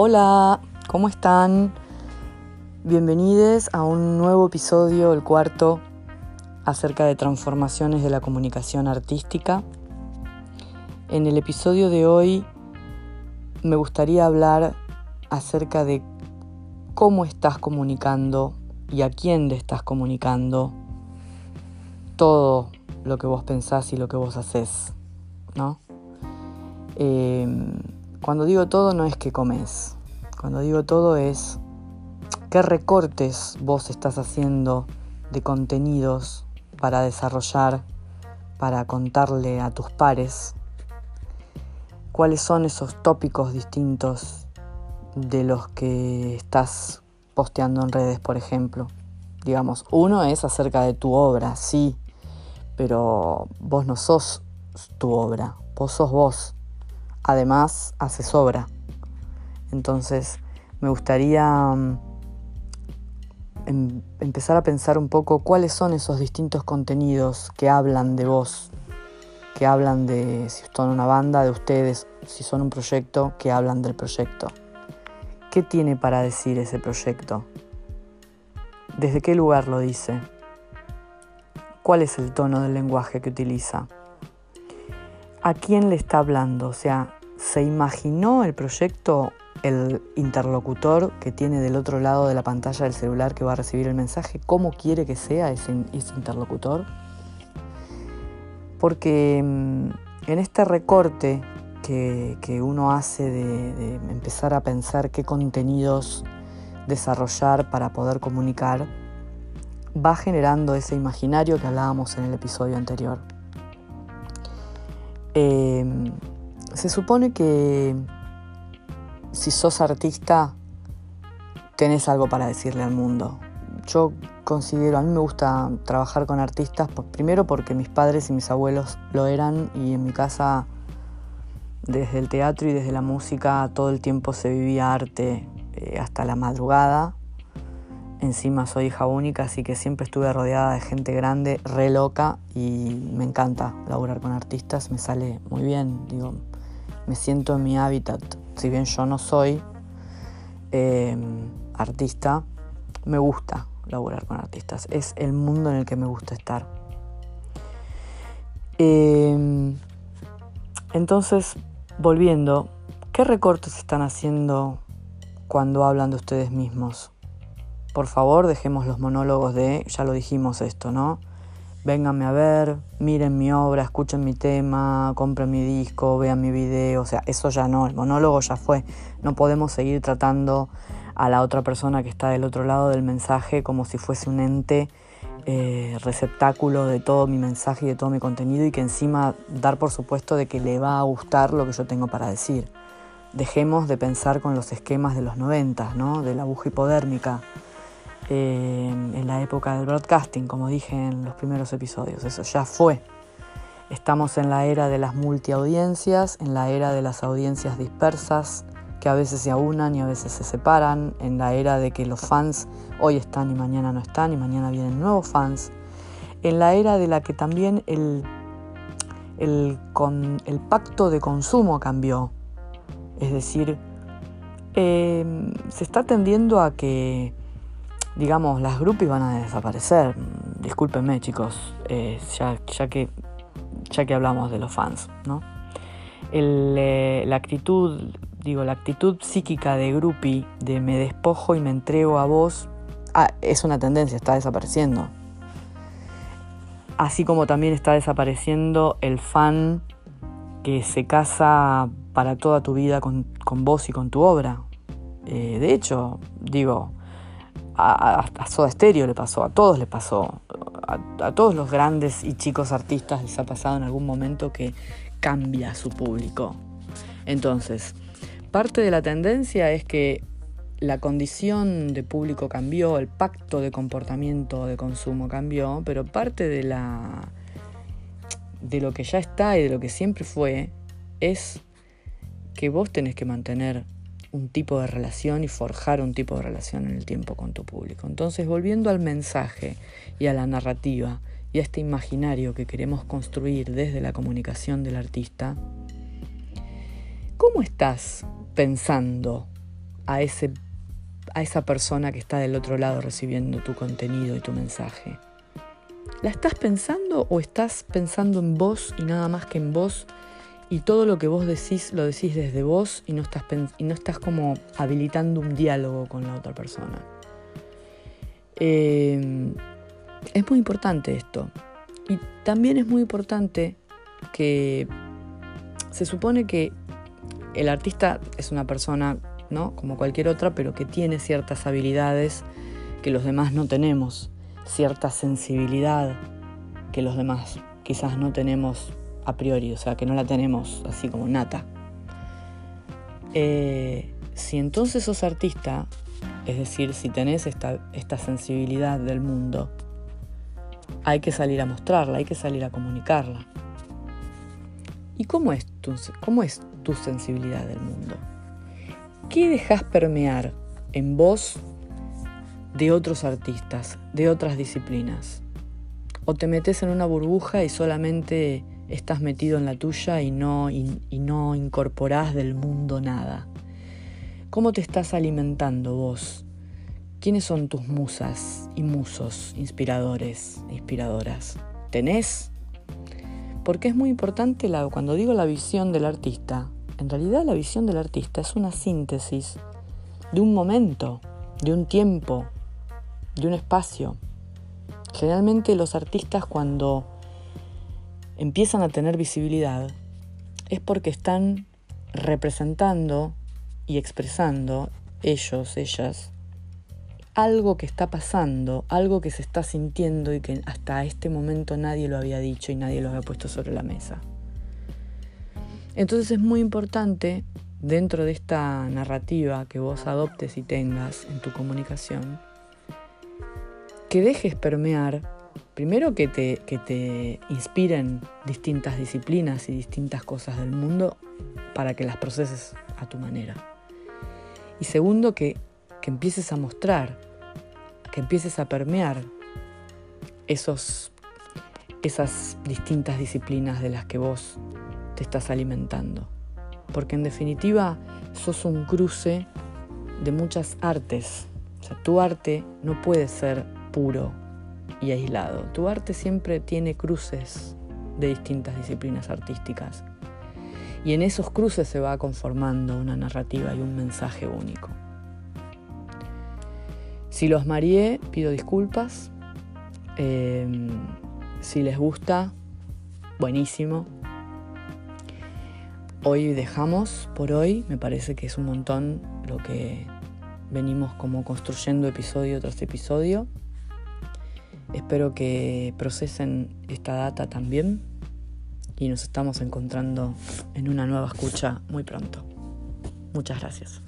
Hola, ¿cómo están? Bienvenidos a un nuevo episodio, el cuarto, acerca de transformaciones de la comunicación artística. En el episodio de hoy me gustaría hablar acerca de cómo estás comunicando y a quién le estás comunicando todo lo que vos pensás y lo que vos haces, ¿no? Eh, cuando digo todo no es que comes. Cuando digo todo es qué recortes vos estás haciendo de contenidos para desarrollar, para contarle a tus pares. Cuáles son esos tópicos distintos de los que estás posteando en redes, por ejemplo. Digamos, uno es acerca de tu obra, sí, pero vos no sos tu obra, vos sos vos además hace sobra. Entonces me gustaría mm, em, empezar a pensar un poco cuáles son esos distintos contenidos que hablan de vos, que hablan de si son una banda, de ustedes, si son un proyecto, que hablan del proyecto. ¿Qué tiene para decir ese proyecto? ¿Desde qué lugar lo dice? ¿Cuál es el tono del lenguaje que utiliza? ¿A quién le está hablando? O sea, ¿Se imaginó el proyecto el interlocutor que tiene del otro lado de la pantalla del celular que va a recibir el mensaje? ¿Cómo quiere que sea ese, interlocutor? Porque mm, en este recorte que, uno hace de, empezar a pensar qué contenidos desarrollar para poder comunicar, va generando ese imaginario que hablábamos en el episodio anterior. Eh, se supone que si sos artista tenés algo para decirle al mundo. Yo considero, a mí me gusta trabajar con artistas, pues, primero porque mis padres y mis abuelos lo eran y en mi casa desde el teatro y desde la música todo el tiempo se vivía arte eh, hasta la madrugada. Encima soy hija única, así que siempre estuve rodeada de gente grande, re loca y me encanta laburar con artistas, me sale muy bien, digo, me siento en mi hábitat. Si bien yo no soy em, artista, me gusta laburar con artistas. Es el mundo en el que me gusta estar. Em, entonces, volviendo, ¿qué recortes están haciendo cuando hablan de ustedes mismos? Por favor, dejemos los monólogos de, ya lo dijimos esto, ¿no? vénganme a ver, miren mi obra, escuchen mi tema, compren mi disco, vean mi video, o sea, eso ya no, el monólogo ya fue. No podemos seguir tratando a la otra persona que está del otro lado del mensaje como si fuese un ente eh, receptáculo de todo mi mensaje y de todo mi contenido y que encima dar por supuesto de que le va a gustar lo que yo tengo para decir. Dejemos de pensar con los esquemas de los 90, ¿no? de la aguja hipodérmica en la época del broadcasting, como dije en los primeros episodios. Eso ya fue. Estamos en la era de las multiaudiencias, en la era de las audiencias dispersas, que a veces se aunan y a veces se separan, en la era de que los fans hoy están y mañana no están y mañana vienen nuevos fans, en la era de la que también el, el, con, el pacto de consumo cambió. Es decir, eh, se está tendiendo a que digamos, las groupies van a desaparecer. Discúlpenme, chicos, eh, ya, ya, que, ya que hablamos de los fans, ¿no? Eh, la actitud, digo, la actitud psíquica de groupie, de me despojo y me entrego a vos, ah, es una tendencia, está desapareciendo. Así como también está desapareciendo el fan que se casa para toda tu vida con, vos y con tu obra. Eh, de hecho, digo, a, a, Soda Stereo le pasó, a todos le pasó, a, todos los grandes y chicos artistas les ha pasado en algún momento que cambia su público. Entonces, parte de la tendencia es que la condición de público cambió, el pacto de comportamiento de consumo cambió, pero parte de la de lo que ya está y de lo que siempre fue es que vos tenés que mantener un tipo de relación y forjar un tipo de relación en el tiempo con tu público. Entonces, volviendo al mensaje y a la narrativa y a este imaginario que queremos construir desde la comunicación del artista, ¿cómo estás pensando a, ese, a esa persona que está del otro lado recibiendo tu contenido y tu mensaje? ¿La estás pensando o estás pensando en vos y nada más que en vos? Y todo lo que vos decís lo decís desde vos y no estás, y no estás como habilitando un diálogo con la otra persona. Eh, es muy importante esto. Y también es muy importante que se supone que el artista es una persona, ¿no? Como cualquier otra, pero que tiene ciertas habilidades que los demás no tenemos, cierta sensibilidad que los demás quizás no tenemos a priori, o sea, que no la tenemos así como nata. Eh, si entonces sos artista, es decir, si tenés esta, sensibilidad del mundo, hay que salir a mostrarla, hay que salir a comunicarla. ¿Y cómo es tu, cómo es tu sensibilidad del mundo? ¿Qué dejas permear en vos de otros artistas, de otras disciplinas? ¿O te metes en una burbuja y solamente estás metido en la tuya y no, y, no incorporás del mundo nada? ¿Cómo te estás alimentando vos ¿Quiénes son tus musas y musos, inspiradores, inspiradoras? ¿Tenés? Porque es muy importante cuando digo la visión del artista, en realidad la visión del artista es una síntesis de un momento, de un tiempo, de un espacio. Generalmente los artistas cuando empiezan a tener visibilidad es porque están representando y expresando ellos, ellas, algo que está pasando, algo que se está sintiendo y que hasta este momento nadie lo había dicho y nadie lo había puesto sobre la mesa. Entonces es muy importante dentro de esta narrativa que vos adoptes y tengas en tu comunicación, que dejes permear, primero que te, que te inspiren distintas disciplinas y distintas cosas del mundo para que las proceses a tu manera. Y segundo, que, que empieces a mostrar que empieces a permear esos, esas distintas disciplinas de las que vos te estás alimentando. Porque en definitiva sos un cruce de muchas artes. O sea, tu arte no puede ser puro y aislado. Tu arte siempre tiene cruces de distintas disciplinas artísticas. Y en esos cruces se va conformando una narrativa y un mensaje único. Si los mareé, pido disculpas. Em, si les gusta, buenísimo. Hoy dejamos por hoy, me parece que es un montón lo que venimos como construyendo episodio tras episodio. Espero que procesen esta data también y nos estamos encontrando en una nueva escucha muy pronto. Muchas gracias.